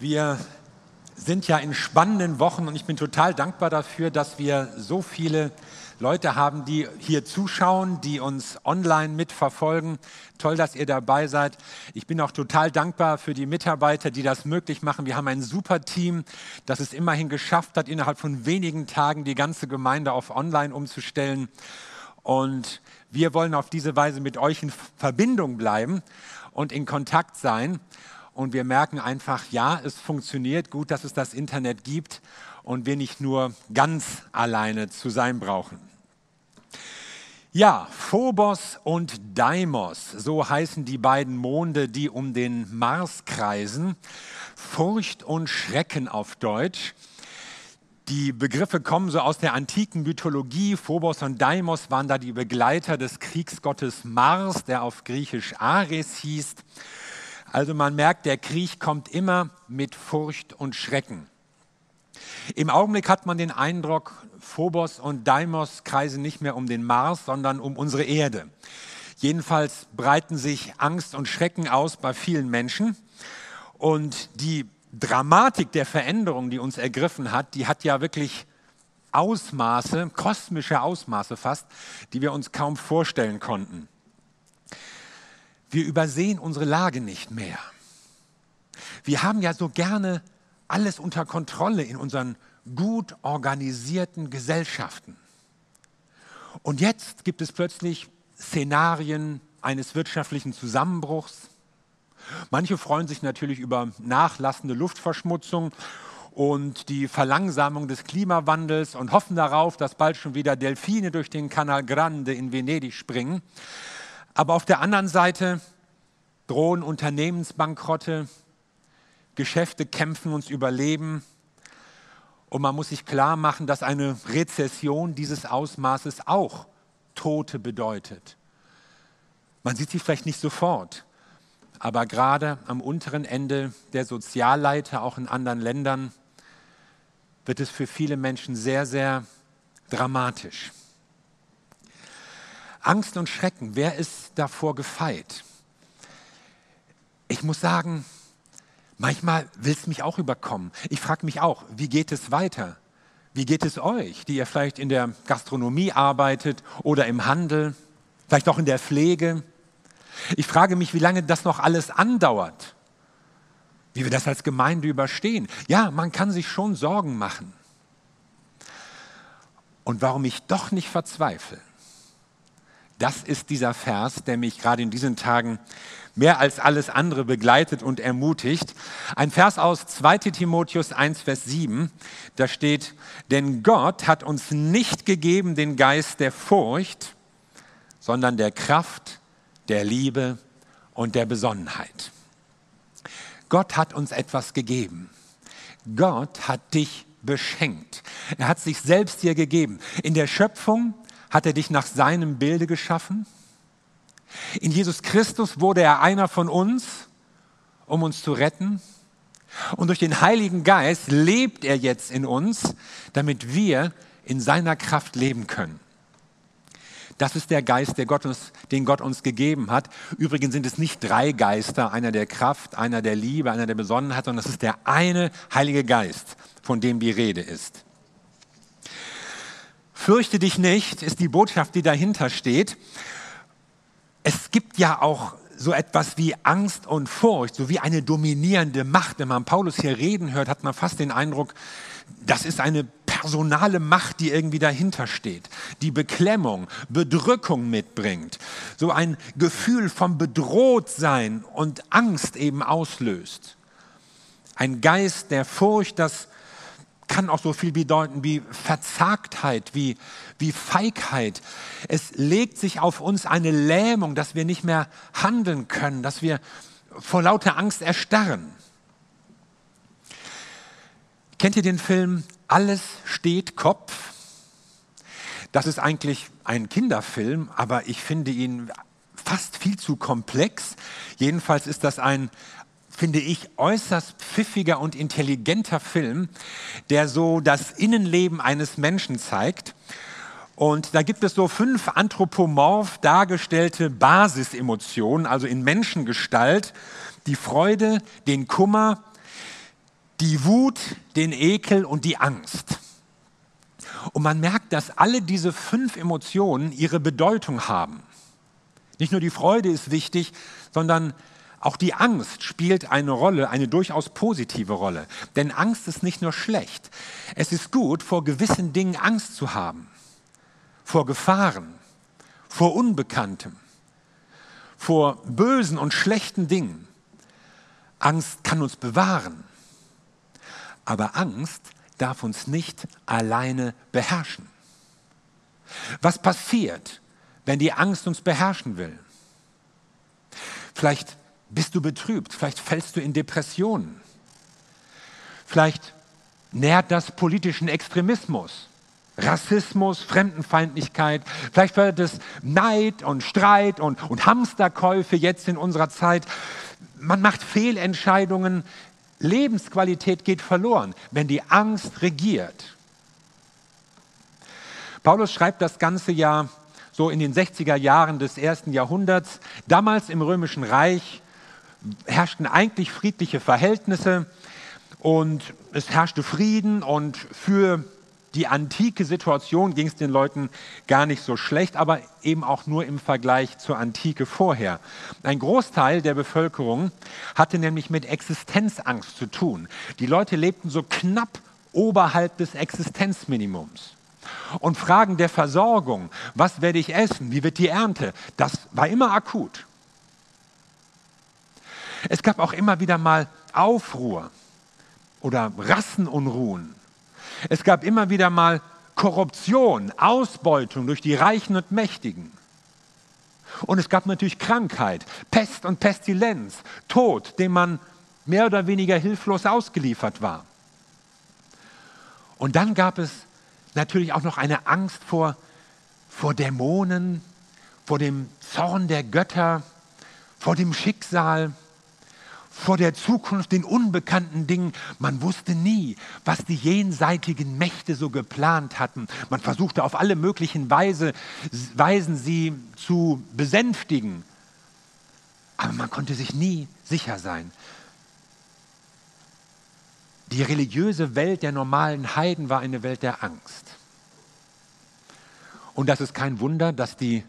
Wir sind ja in spannenden Wochen und ich bin total dankbar dafür, dass wir so viele Leute haben, die hier zuschauen, die uns online mitverfolgen. Toll, dass ihr dabei seid. Ich bin auch total dankbar für die Mitarbeiter, die das möglich machen. Wir haben ein super Team, das es immerhin geschafft hat, innerhalb von wenigen Tagen die ganze Gemeinde auf online umzustellen. Und wir wollen auf diese Weise mit euch in Verbindung bleiben und in Kontakt sein. Und wir merken einfach, ja, es funktioniert gut, dass es das Internet gibt und wir nicht nur ganz alleine zu sein brauchen. Ja, Phobos und Deimos, so heißen die beiden Monde, die um den Mars kreisen. Furcht und Schrecken auf Deutsch. Die Begriffe kommen so aus der antiken Mythologie. Phobos und Deimos waren da die Begleiter des Kriegsgottes Mars, der auf Griechisch Ares hieß. Also man merkt, der Krieg kommt immer mit Furcht und Schrecken. Im Augenblick hat man den Eindruck, Phobos und Deimos kreisen nicht mehr um den Mars, sondern um unsere Erde. Jedenfalls breiten sich Angst und Schrecken aus bei vielen Menschen. Und die Dramatik der Veränderung, die uns ergriffen hat, die hat ja wirklich Ausmaße, kosmische Ausmaße fast, die wir uns kaum vorstellen konnten. Wir übersehen unsere Lage nicht mehr. Wir haben ja so gerne alles unter Kontrolle in unseren gut organisierten Gesellschaften. Und jetzt gibt es plötzlich Szenarien eines wirtschaftlichen Zusammenbruchs. Manche freuen sich natürlich über nachlassende Luftverschmutzung und die Verlangsamung des Klimawandels und hoffen darauf, dass bald schon wieder Delfine durch den Canal Grande in Venedig springen. Aber auf der anderen Seite drohen Unternehmensbankrotte, Geschäfte kämpfen ums Überleben. Und man muss sich klar machen, dass eine Rezession dieses Ausmaßes auch Tote bedeutet. Man sieht sie vielleicht nicht sofort, aber gerade am unteren Ende der Sozialleiter, auch in anderen Ländern, wird es für viele Menschen sehr, sehr dramatisch. Angst und Schrecken, wer ist davor gefeit? Ich muss sagen, Manchmal will es mich auch überkommen. Ich frage mich auch, wie geht es weiter? Wie geht es euch, die ihr vielleicht in der Gastronomie arbeitet oder im Handel, vielleicht auch in der Pflege? Ich frage mich, wie lange das noch alles andauert, wie wir das als Gemeinde überstehen. Ja, man kann sich schon Sorgen machen. Und warum ich doch nicht verzweifle, das ist dieser Vers, der mich gerade in diesen Tagen mehr als alles andere begleitet und ermutigt. Ein Vers aus 2 Timotheus 1, Vers 7, da steht, denn Gott hat uns nicht gegeben den Geist der Furcht, sondern der Kraft, der Liebe und der Besonnenheit. Gott hat uns etwas gegeben. Gott hat dich beschenkt. Er hat sich selbst dir gegeben. In der Schöpfung hat er dich nach seinem Bilde geschaffen. In Jesus Christus wurde er einer von uns, um uns zu retten. Und durch den Heiligen Geist lebt er jetzt in uns, damit wir in seiner Kraft leben können. Das ist der Geist, der Gott uns, den Gott uns gegeben hat. Übrigens sind es nicht drei Geister, einer der Kraft, einer der Liebe, einer der Besonnenheit, sondern es ist der eine Heilige Geist, von dem die Rede ist. Fürchte dich nicht, ist die Botschaft, die dahinter steht es gibt ja auch so etwas wie Angst und Furcht, so wie eine dominierende Macht. Wenn man Paulus hier reden hört, hat man fast den Eindruck, das ist eine personale Macht, die irgendwie dahinter steht, die Beklemmung, Bedrückung mitbringt, so ein Gefühl vom Bedrohtsein und Angst eben auslöst. Ein Geist der Furcht, das kann auch so viel bedeuten wie Verzagtheit, wie, wie Feigheit. Es legt sich auf uns eine Lähmung, dass wir nicht mehr handeln können, dass wir vor lauter Angst erstarren. Kennt ihr den Film Alles steht Kopf? Das ist eigentlich ein Kinderfilm, aber ich finde ihn fast viel zu komplex. Jedenfalls ist das ein finde ich, äußerst pfiffiger und intelligenter Film, der so das Innenleben eines Menschen zeigt. Und da gibt es so fünf anthropomorph dargestellte Basisemotionen, also in Menschengestalt, die Freude, den Kummer, die Wut, den Ekel und die Angst. Und man merkt, dass alle diese fünf Emotionen ihre Bedeutung haben. Nicht nur die Freude ist wichtig, sondern auch die Angst spielt eine Rolle, eine durchaus positive Rolle. Denn Angst ist nicht nur schlecht. Es ist gut, vor gewissen Dingen Angst zu haben. Vor Gefahren, vor Unbekanntem, vor bösen und schlechten Dingen. Angst kann uns bewahren. Aber Angst darf uns nicht alleine beherrschen. Was passiert, wenn die Angst uns beherrschen will? Vielleicht bist du betrübt, vielleicht fällst du in Depressionen. Vielleicht nährt das politischen Extremismus, Rassismus, Fremdenfeindlichkeit. Vielleicht wird es Neid und Streit und, und Hamsterkäufe jetzt in unserer Zeit. Man macht Fehlentscheidungen. Lebensqualität geht verloren, wenn die Angst regiert. Paulus schreibt das ganze Jahr so in den 60er Jahren des ersten Jahrhunderts. Damals im Römischen Reich herrschten eigentlich friedliche Verhältnisse und es herrschte Frieden und für die antike Situation ging es den Leuten gar nicht so schlecht, aber eben auch nur im Vergleich zur Antike vorher. Ein Großteil der Bevölkerung hatte nämlich mit Existenzangst zu tun. Die Leute lebten so knapp oberhalb des Existenzminimums. Und Fragen der Versorgung, was werde ich essen, wie wird die Ernte, das war immer akut. Es gab auch immer wieder mal Aufruhr oder Rassenunruhen. Es gab immer wieder mal Korruption, Ausbeutung durch die Reichen und Mächtigen. Und es gab natürlich Krankheit, Pest und Pestilenz, Tod, dem man mehr oder weniger hilflos ausgeliefert war. Und dann gab es natürlich auch noch eine Angst vor, vor Dämonen, vor dem Zorn der Götter, vor dem Schicksal vor der Zukunft, den unbekannten Dingen. Man wusste nie, was die jenseitigen Mächte so geplant hatten. Man versuchte auf alle möglichen Weise, Weisen sie zu besänftigen. Aber man konnte sich nie sicher sein. Die religiöse Welt der normalen Heiden war eine Welt der Angst. Und das ist kein Wunder, dass die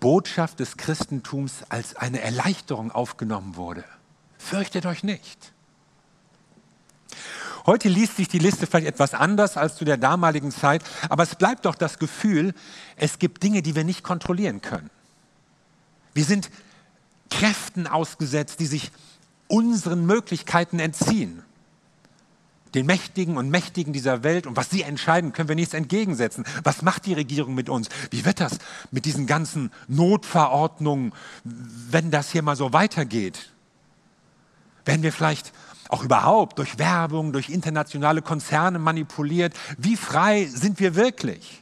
Botschaft des Christentums als eine Erleichterung aufgenommen wurde. Fürchtet euch nicht. Heute liest sich die Liste vielleicht etwas anders als zu der damaligen Zeit, aber es bleibt doch das Gefühl, es gibt Dinge, die wir nicht kontrollieren können. Wir sind Kräften ausgesetzt, die sich unseren Möglichkeiten entziehen. Den Mächtigen und Mächtigen dieser Welt und was sie entscheiden, können wir nichts entgegensetzen. Was macht die Regierung mit uns? Wie wird das mit diesen ganzen Notverordnungen, wenn das hier mal so weitergeht? Werden wir vielleicht auch überhaupt durch Werbung, durch internationale Konzerne manipuliert? Wie frei sind wir wirklich?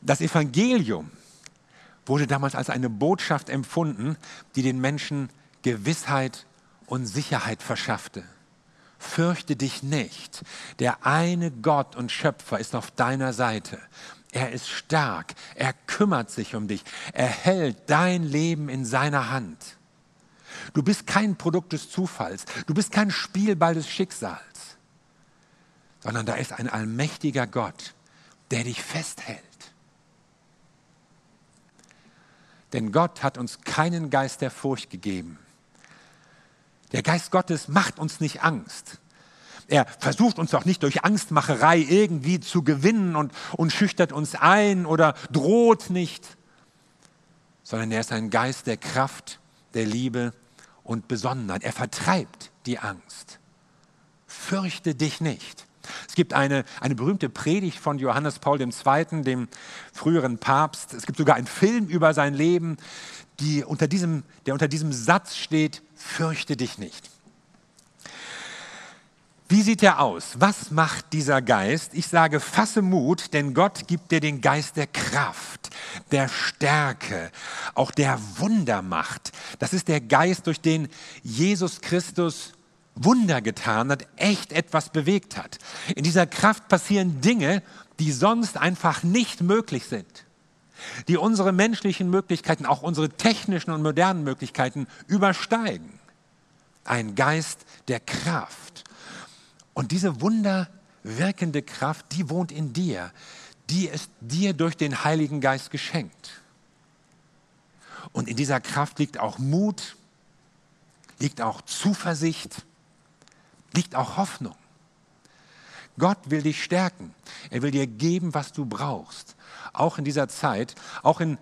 Das Evangelium wurde damals als eine Botschaft empfunden, die den Menschen Gewissheit und Sicherheit verschaffte. Fürchte dich nicht. Der eine Gott und Schöpfer ist auf deiner Seite. Er ist stark. Er kümmert sich um dich. Er hält dein Leben in seiner Hand. Du bist kein Produkt des Zufalls. Du bist kein Spielball des Schicksals. Sondern da ist ein allmächtiger Gott, der dich festhält. Denn Gott hat uns keinen Geist der Furcht gegeben. Der Geist Gottes macht uns nicht Angst. Er versucht uns auch nicht durch Angstmacherei irgendwie zu gewinnen und, und schüchtert uns ein oder droht nicht, sondern er ist ein Geist der Kraft, der Liebe und Besonnenheit. Er vertreibt die Angst. Fürchte dich nicht. Es gibt eine, eine berühmte Predigt von Johannes Paul II., dem früheren Papst. Es gibt sogar einen Film über sein Leben, die unter diesem, der unter diesem Satz steht, fürchte dich nicht. Wie sieht er aus? Was macht dieser Geist? Ich sage, fasse Mut, denn Gott gibt dir den Geist der Kraft, der Stärke, auch der Wundermacht. Das ist der Geist, durch den Jesus Christus Wunder getan hat, echt etwas bewegt hat. In dieser Kraft passieren Dinge, die sonst einfach nicht möglich sind, die unsere menschlichen Möglichkeiten, auch unsere technischen und modernen Möglichkeiten übersteigen. ein Geist der Kraft. Und diese wunderwirkende Kraft, die wohnt in dir, die ist dir durch den Heiligen Geist geschenkt. Und in dieser Kraft liegt auch Mut, liegt auch Zuversicht, liegt auch Hoffnung. Gott will dich stärken. Er will dir geben, was du brauchst. Auch in dieser Zeit, auch in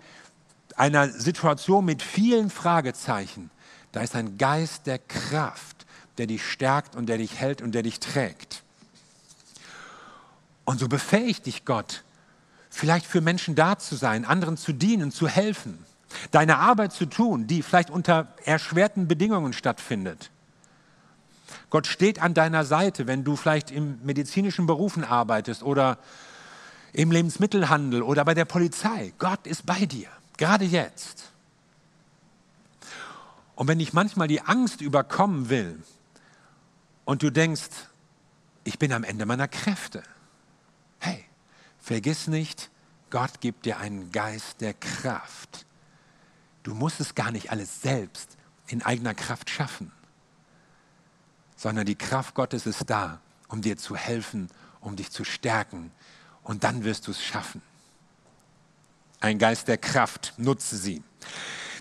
einer Situation mit vielen Fragezeichen, da ist ein Geist der Kraft, der dich stärkt und der dich hält und der dich trägt. Und so befähigt dich Gott, vielleicht für Menschen da zu sein, anderen zu dienen, zu helfen, deine Arbeit zu tun, die vielleicht unter erschwerten Bedingungen stattfindet. Gott steht an deiner Seite, wenn du vielleicht im medizinischen Berufen arbeitest oder im Lebensmittelhandel oder bei der Polizei. Gott ist bei dir, gerade jetzt. Und wenn dich manchmal die Angst überkommen will und du denkst, ich bin am Ende meiner Kräfte, vergiss nicht, Gott gibt dir einen Geist der Kraft. Du musst es gar nicht alles selbst in eigener Kraft schaffen sondern die Kraft Gottes ist da, um dir zu helfen, um dich zu stärken. Und dann wirst du es schaffen. Ein Geist der Kraft, nutze sie.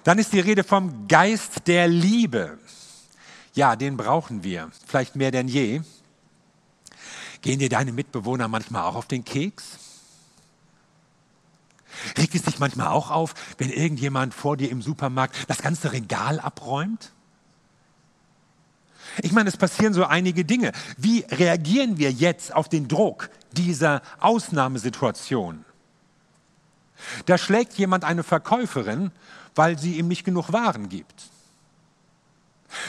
Dann ist die Rede vom Geist der Liebe. Ja, den brauchen wir, vielleicht mehr denn je. Gehen dir deine Mitbewohner manchmal auch auf den Keks? Regt es dich manchmal auch auf, wenn irgendjemand vor dir im Supermarkt das ganze Regal abräumt? Ich meine, es passieren so einige Dinge. Wie reagieren wir jetzt auf den Druck dieser Ausnahmesituation? Da schlägt jemand eine Verkäuferin, weil sie ihm nicht genug Waren gibt.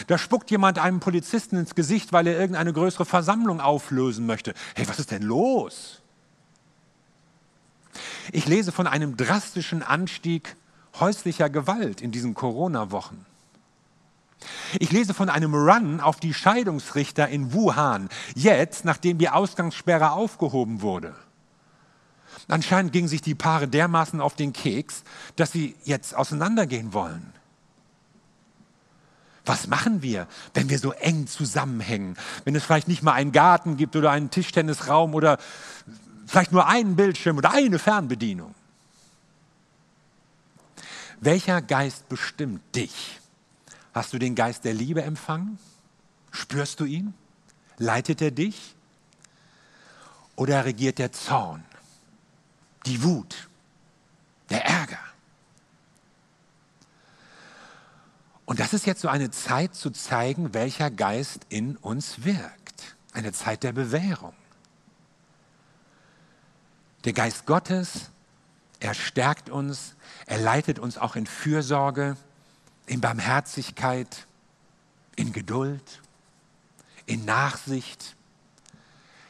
Da spuckt jemand einem Polizisten ins Gesicht, weil er irgendeine größere Versammlung auflösen möchte. Hey, was ist denn los? Ich lese von einem drastischen Anstieg häuslicher Gewalt in diesen Corona-Wochen. Ich lese von einem Run auf die Scheidungsrichter in Wuhan, jetzt, nachdem die Ausgangssperre aufgehoben wurde. Anscheinend gingen sich die Paare dermaßen auf den Keks, dass sie jetzt auseinandergehen wollen. Was machen wir, wenn wir so eng zusammenhängen? Wenn es vielleicht nicht mal einen Garten gibt oder einen Tischtennisraum oder vielleicht nur einen Bildschirm oder eine Fernbedienung? Welcher Geist bestimmt dich? Hast du den Geist der Liebe empfangen? Spürst du ihn? Leitet er dich? Oder regiert der Zorn, die Wut, der Ärger? Und das ist jetzt so eine Zeit zu zeigen, welcher Geist in uns wirkt. Eine Zeit der Bewährung. Der Geist Gottes, er stärkt uns, er leitet uns auch in Fürsorge, in Barmherzigkeit, in Geduld, in Nachsicht.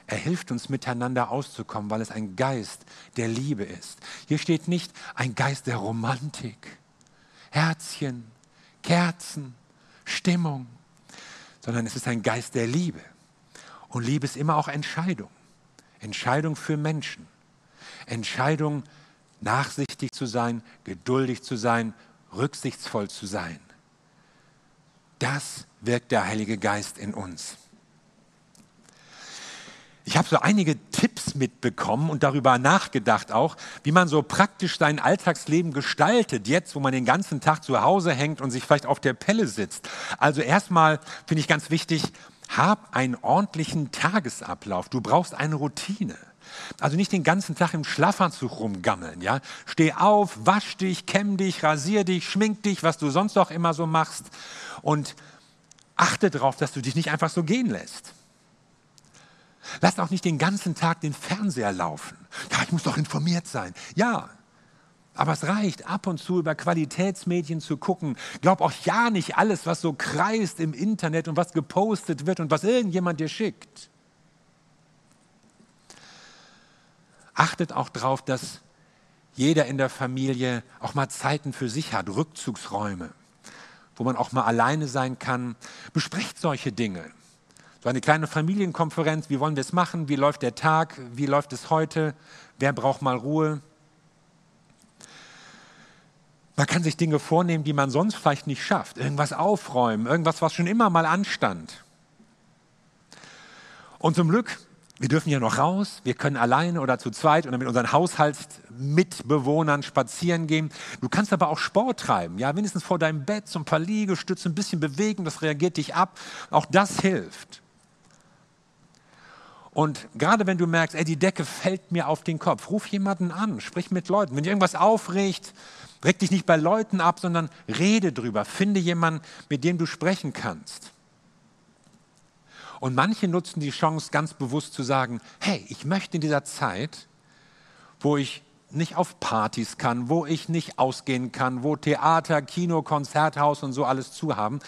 Er hilft uns miteinander auszukommen, weil es ein Geist der Liebe ist. Hier steht nicht ein Geist der Romantik, Herzchen, Kerzen, Stimmung, sondern es ist ein Geist der Liebe. Und Liebe ist immer auch Entscheidung. Entscheidung für Menschen. Entscheidung, nachsichtig zu sein, geduldig zu sein, rücksichtsvoll zu sein. Das wirkt der Heilige Geist in uns. Ich habe so einige Tipps mitbekommen und darüber nachgedacht auch, wie man so praktisch sein Alltagsleben gestaltet, jetzt wo man den ganzen Tag zu Hause hängt und sich vielleicht auf der Pelle sitzt. Also erstmal finde ich ganz wichtig, hab einen ordentlichen Tagesablauf. Du brauchst eine Routine. Also nicht den ganzen Tag im Schlafanzug rumgammeln, ja. Steh auf, wasch dich, kämm dich, rasier dich, schmink dich, was du sonst auch immer so machst und achte darauf, dass du dich nicht einfach so gehen lässt. Lass auch nicht den ganzen Tag den Fernseher laufen. Ja, ich muss doch informiert sein. Ja, aber es reicht ab und zu über Qualitätsmedien zu gucken. Glaub auch ja nicht alles, was so kreist im Internet und was gepostet wird und was irgendjemand dir schickt. Achtet auch darauf, dass jeder in der Familie auch mal Zeiten für sich hat, Rückzugsräume, wo man auch mal alleine sein kann. Besprecht solche Dinge. So eine kleine Familienkonferenz, wie wollen wir es machen, wie läuft der Tag, wie läuft es heute, wer braucht mal Ruhe. Man kann sich Dinge vornehmen, die man sonst vielleicht nicht schafft. Irgendwas aufräumen, irgendwas, was schon immer mal anstand. Und zum Glück, wir dürfen ja noch raus, wir können alleine oder zu zweit oder mit unseren Haushaltsmitbewohnern spazieren gehen. Du kannst aber auch Sport treiben, ja, wenigstens vor deinem Bett, so ein paar Liegestütze, ein bisschen bewegen, das reagiert dich ab. Auch das hilft. Und gerade wenn du merkst, ey, die Decke fällt mir auf den Kopf, ruf jemanden an, sprich mit Leuten. Wenn dich irgendwas aufregt, reg dich nicht bei Leuten ab, sondern rede drüber. Finde jemanden, mit dem du sprechen kannst. Und manche nutzen die Chance ganz bewusst zu sagen, hey, ich möchte in dieser Zeit, wo ich nicht auf Partys kann, wo ich nicht ausgehen kann, wo Theater, Kino, Konzerthaus und so alles zu haben,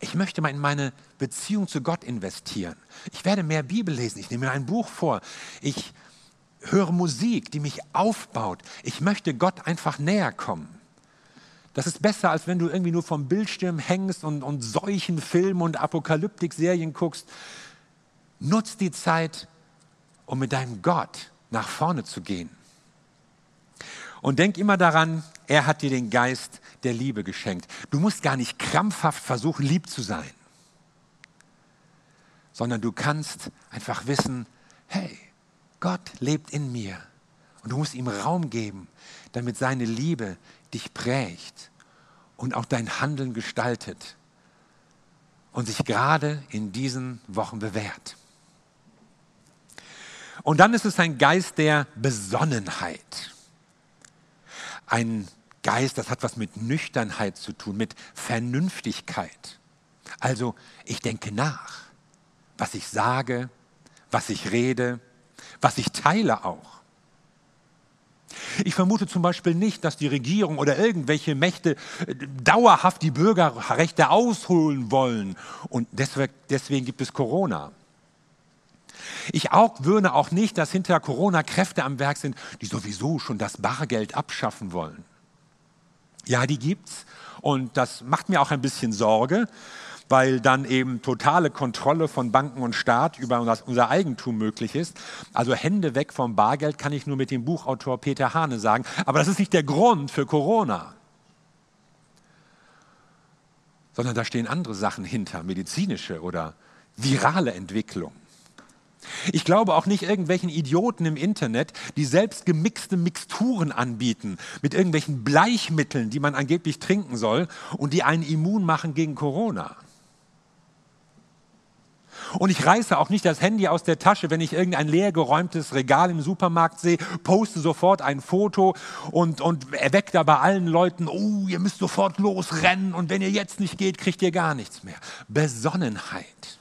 ich möchte mal in meine Beziehung zu Gott investieren. Ich werde mehr Bibel lesen, ich nehme mir ein Buch vor, ich höre Musik, die mich aufbaut. Ich möchte Gott einfach näher kommen. Das ist besser, als wenn du irgendwie nur vom Bildschirm hängst und, und solchen Filmen und Apokalyptik-Serien guckst. Nutz die Zeit, um mit deinem Gott nach vorne zu gehen. Und denk immer daran, er hat dir den Geist der Liebe geschenkt. Du musst gar nicht krampfhaft versuchen, lieb zu sein, sondern du kannst einfach wissen, hey, Gott lebt in mir. Und du musst ihm Raum geben, damit seine Liebe dich prägt und auch dein Handeln gestaltet und sich gerade in diesen Wochen bewährt. Und dann ist es ein Geist der Besonnenheit. Ein Geist, das hat was mit Nüchternheit zu tun, mit Vernünftigkeit. Also ich denke nach, was ich sage, was ich rede, was ich teile auch. Ich vermute zum Beispiel nicht, dass die Regierung oder irgendwelche Mächte äh, dauerhaft die Bürgerrechte ausholen wollen und deswegen, gibt es Corona. Ich auch würde auch nicht, dass hinter Corona Kräfte am Werk sind, die sowieso schon das Bargeld abschaffen wollen. Ja, die gibt's. Und das macht mir auch ein bisschen Sorge, weil dann eben totale Kontrolle von Banken und Staat über unser Eigentum möglich ist. Also Hände weg vom Bargeld kann ich nur mit dem Buchautor Peter Hane sagen. Aber das ist nicht der Grund für Corona, sondern da stehen andere Sachen hinter, medizinische oder virale Entwicklungen. Ich glaube auch nicht irgendwelchen Idioten im Internet, die selbst gemixte Mixturen anbieten mit irgendwelchen Bleichmitteln, die man angeblich trinken soll und die einen immun machen gegen Corona. Und ich reiße auch nicht das Handy aus der Tasche, wenn ich irgendein leergeräumtes Regal im Supermarkt sehe, poste sofort ein Foto und, und erweckt da bei allen Leuten, oh, ihr müsst sofort losrennen und wenn ihr jetzt nicht geht, kriegt ihr gar nichts mehr. Besonnenheit.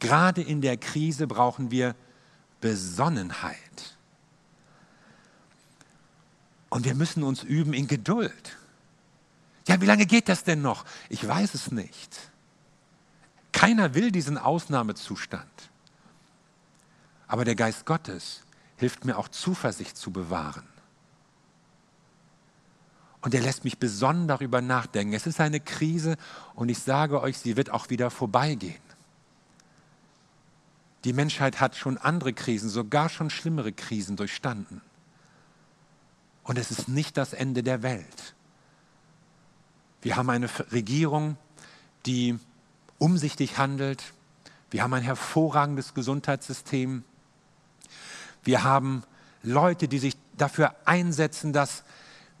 Gerade in der Krise brauchen wir Besonnenheit. Und wir müssen uns üben in Geduld. Ja, wie lange geht das denn noch? Ich weiß es nicht. Keiner will diesen Ausnahmezustand. Aber der Geist Gottes hilft mir auch Zuversicht zu bewahren. Und er lässt mich besonnen darüber nachdenken. Es ist eine Krise und ich sage euch, sie wird auch wieder vorbeigehen. Die Menschheit hat schon andere Krisen, sogar schon schlimmere Krisen durchstanden. Und es ist nicht das Ende der Welt. Wir haben eine Regierung, die umsichtig handelt. Wir haben ein hervorragendes Gesundheitssystem. Wir haben Leute, die sich dafür einsetzen, dass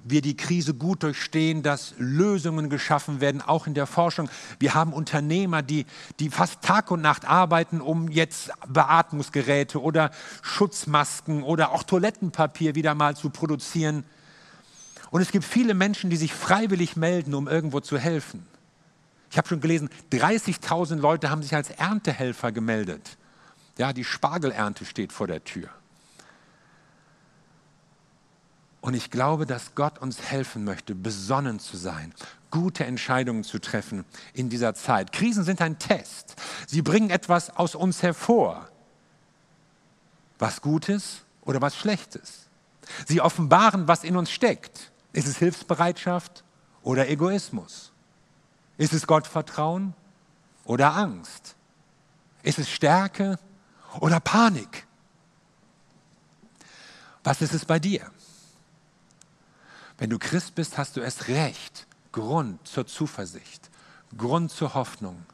wir die Krise gut durchstehen, dass Lösungen geschaffen werden, auch in der Forschung. Wir haben Unternehmer, die, die fast Tag und Nacht arbeiten, um jetzt Beatmungsgeräte oder Schutzmasken oder auch Toilettenpapier wieder mal zu produzieren. Und es gibt viele Menschen, die sich freiwillig melden, um irgendwo zu helfen. Ich habe schon gelesen, 30.000 Leute haben sich als Erntehelfer gemeldet. Ja, die Spargelernte steht vor der Tür. Und ich glaube, dass Gott uns helfen möchte, besonnen zu sein, gute Entscheidungen zu treffen in dieser Zeit. Krisen sind ein Test. Sie bringen etwas aus uns hervor. Was Gutes oder was Schlechtes. Sie offenbaren, was in uns steckt. Ist es Hilfsbereitschaft oder Egoismus? Ist es Gottvertrauen oder Angst? Ist es Stärke oder Panik? Was ist es bei dir? Wenn du Christ bist, hast du erst recht Grund zur Zuversicht, Grund zur Hoffnung.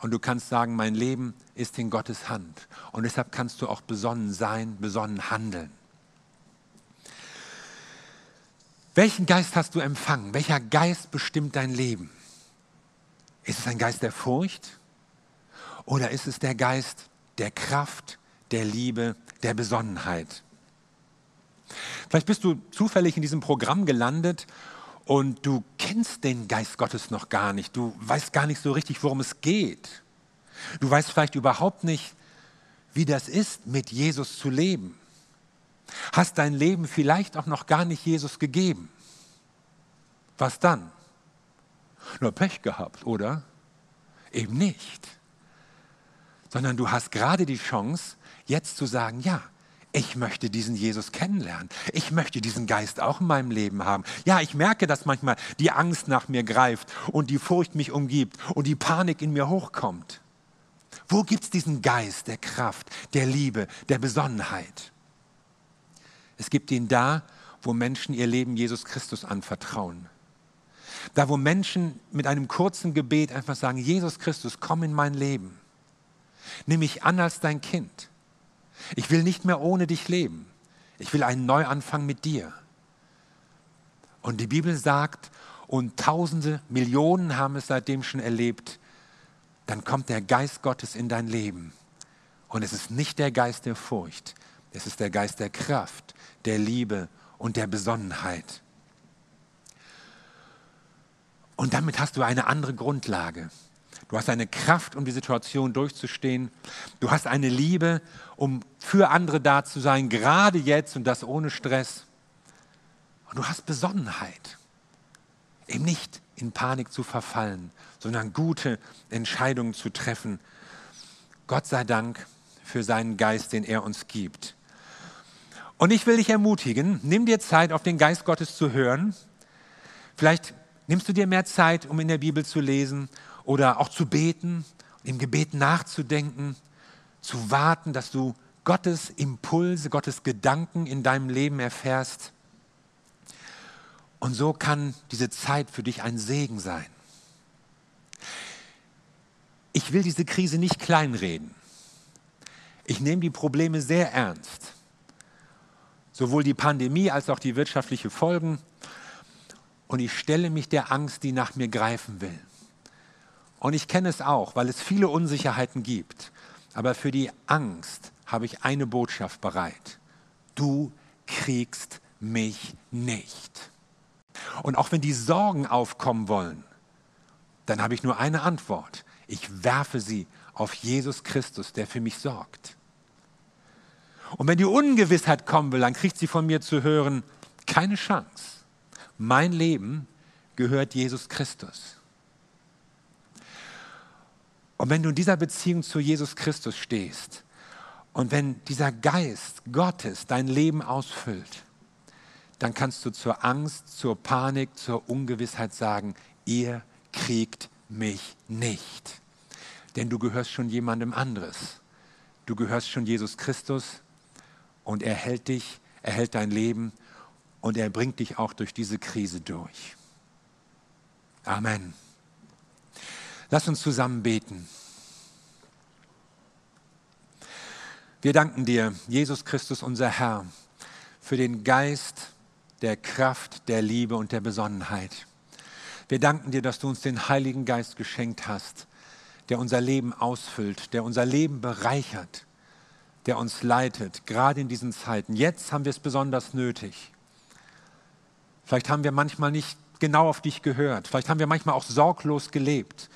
Und du kannst sagen, mein Leben ist in Gottes Hand. Und deshalb kannst du auch besonnen sein, besonnen handeln. Welchen Geist hast du empfangen? Welcher Geist bestimmt dein Leben? Ist es ein Geist der Furcht? Oder ist es der Geist der Kraft, der Liebe, der Besonnenheit? Vielleicht bist du zufällig in diesem Programm gelandet und du kennst den Geist Gottes noch gar nicht. Du weißt gar nicht so richtig, worum es geht. Du weißt vielleicht überhaupt nicht, wie das ist, mit Jesus zu leben. Hast dein Leben vielleicht auch noch gar nicht Jesus gegeben. Was dann? Nur Pech gehabt, oder? Eben nicht. Sondern du hast gerade die Chance, jetzt zu sagen, ja, ich möchte diesen Jesus kennenlernen. Ich möchte diesen Geist auch in meinem Leben haben. Ja, ich merke, dass manchmal die Angst nach mir greift und die Furcht mich umgibt und die Panik in mir hochkommt. Wo gibt es diesen Geist der Kraft, der Liebe, der Besonnenheit? Es gibt ihn da, wo Menschen ihr Leben Jesus Christus anvertrauen. Da, wo Menschen mit einem kurzen Gebet einfach sagen, Jesus Christus, komm in mein Leben. Nimm mich an als dein Kind. Ich will nicht mehr ohne dich leben. Ich will einen Neuanfang mit dir. Und die Bibel sagt, und Tausende, Millionen haben es seitdem schon erlebt, dann kommt der Geist Gottes in dein Leben. Und es ist nicht der Geist der Furcht, es ist der Geist der Kraft, der Liebe und der Besonnenheit. Und damit hast du eine andere Grundlage. Du hast eine Kraft, um die Situation durchzustehen. Du hast eine Liebe, um für andere da zu sein, gerade jetzt und das ohne Stress. Und du hast Besonnenheit, eben nicht in Panik zu verfallen, sondern gute Entscheidungen zu treffen. Gott sei Dank für seinen Geist, den er uns gibt. Und ich will dich ermutigen, nimm dir Zeit, auf den Geist Gottes zu hören. Vielleicht nimmst du dir mehr Zeit, um in der Bibel zu lesen oder auch zu beten, im Gebet nachzudenken, zu warten, dass du Gottes Impulse, Gottes Gedanken in deinem Leben erfährst. Und so kann diese Zeit für dich ein Segen sein. Ich will diese Krise nicht kleinreden. Ich nehme die Probleme sehr ernst. Sowohl die Pandemie als auch die wirtschaftlichen Folgen. Und ich stelle mich der Angst, die nach mir greifen will. Und ich kenne es auch, weil es viele Unsicherheiten gibt. Aber für die Angst habe ich eine Botschaft bereit. Du kriegst mich nicht. Und auch wenn die Sorgen aufkommen wollen, dann habe ich nur eine Antwort. Ich werfe sie auf Jesus Christus, der für mich sorgt. Und wenn die Ungewissheit kommen will, dann kriegt sie von mir zu hören, keine Chance. Mein Leben gehört Jesus Christus. Und wenn du in dieser Beziehung zu Jesus Christus stehst und wenn dieser Geist Gottes dein Leben ausfüllt, dann kannst du zur Angst, zur Panik, zur Ungewissheit sagen, ihr kriegt mich nicht. Denn du gehörst schon jemandem anderes. Du gehörst schon Jesus Christus und er hält dich, er hält dein Leben und er bringt dich auch durch diese Krise durch. Amen. Lass uns zusammen beten. Wir danken dir, Jesus Christus, unser Herr, für den Geist der Kraft, der Liebe und der Besonnenheit. Wir danken dir, dass du uns den Heiligen Geist geschenkt hast, der unser Leben ausfüllt, der unser Leben bereichert, der uns leitet, gerade in diesen Zeiten. Jetzt haben wir es besonders nötig. Vielleicht haben wir manchmal nicht genau auf dich gehört. Vielleicht haben wir manchmal auch sorglos gelebt.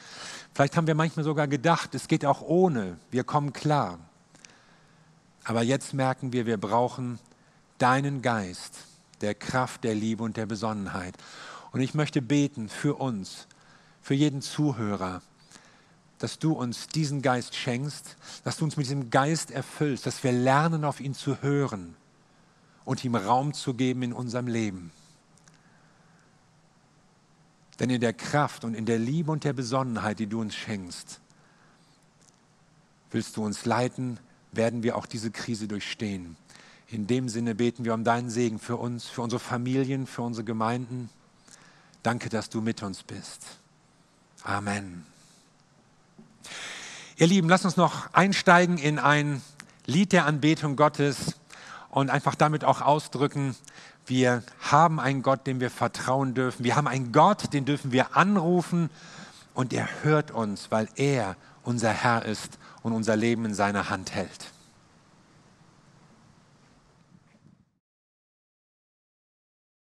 Vielleicht haben wir manchmal sogar gedacht, es geht auch ohne, wir kommen klar. Aber jetzt merken wir, wir brauchen deinen Geist, der Kraft, der Liebe und der Besonnenheit. Und ich möchte beten für uns, für jeden Zuhörer, dass du uns diesen Geist schenkst, dass du uns mit diesem Geist erfüllst, dass wir lernen, auf ihn zu hören und ihm Raum zu geben in unserem Leben. Denn in der Kraft und in der Liebe und der Besonnenheit, die du uns schenkst, willst du uns leiten, werden wir auch diese Krise durchstehen. In dem Sinne beten wir um deinen Segen für uns, für unsere Familien, für unsere Gemeinden. Danke, dass du mit uns bist. Amen. Ihr Lieben, lasst uns noch einsteigen in ein Lied der Anbetung Gottes und einfach damit auch ausdrücken, wir haben einen Gott, dem wir vertrauen dürfen. Wir haben einen Gott, den dürfen wir anrufen und er hört uns, weil er unser Herr ist und unser Leben in seiner Hand hält.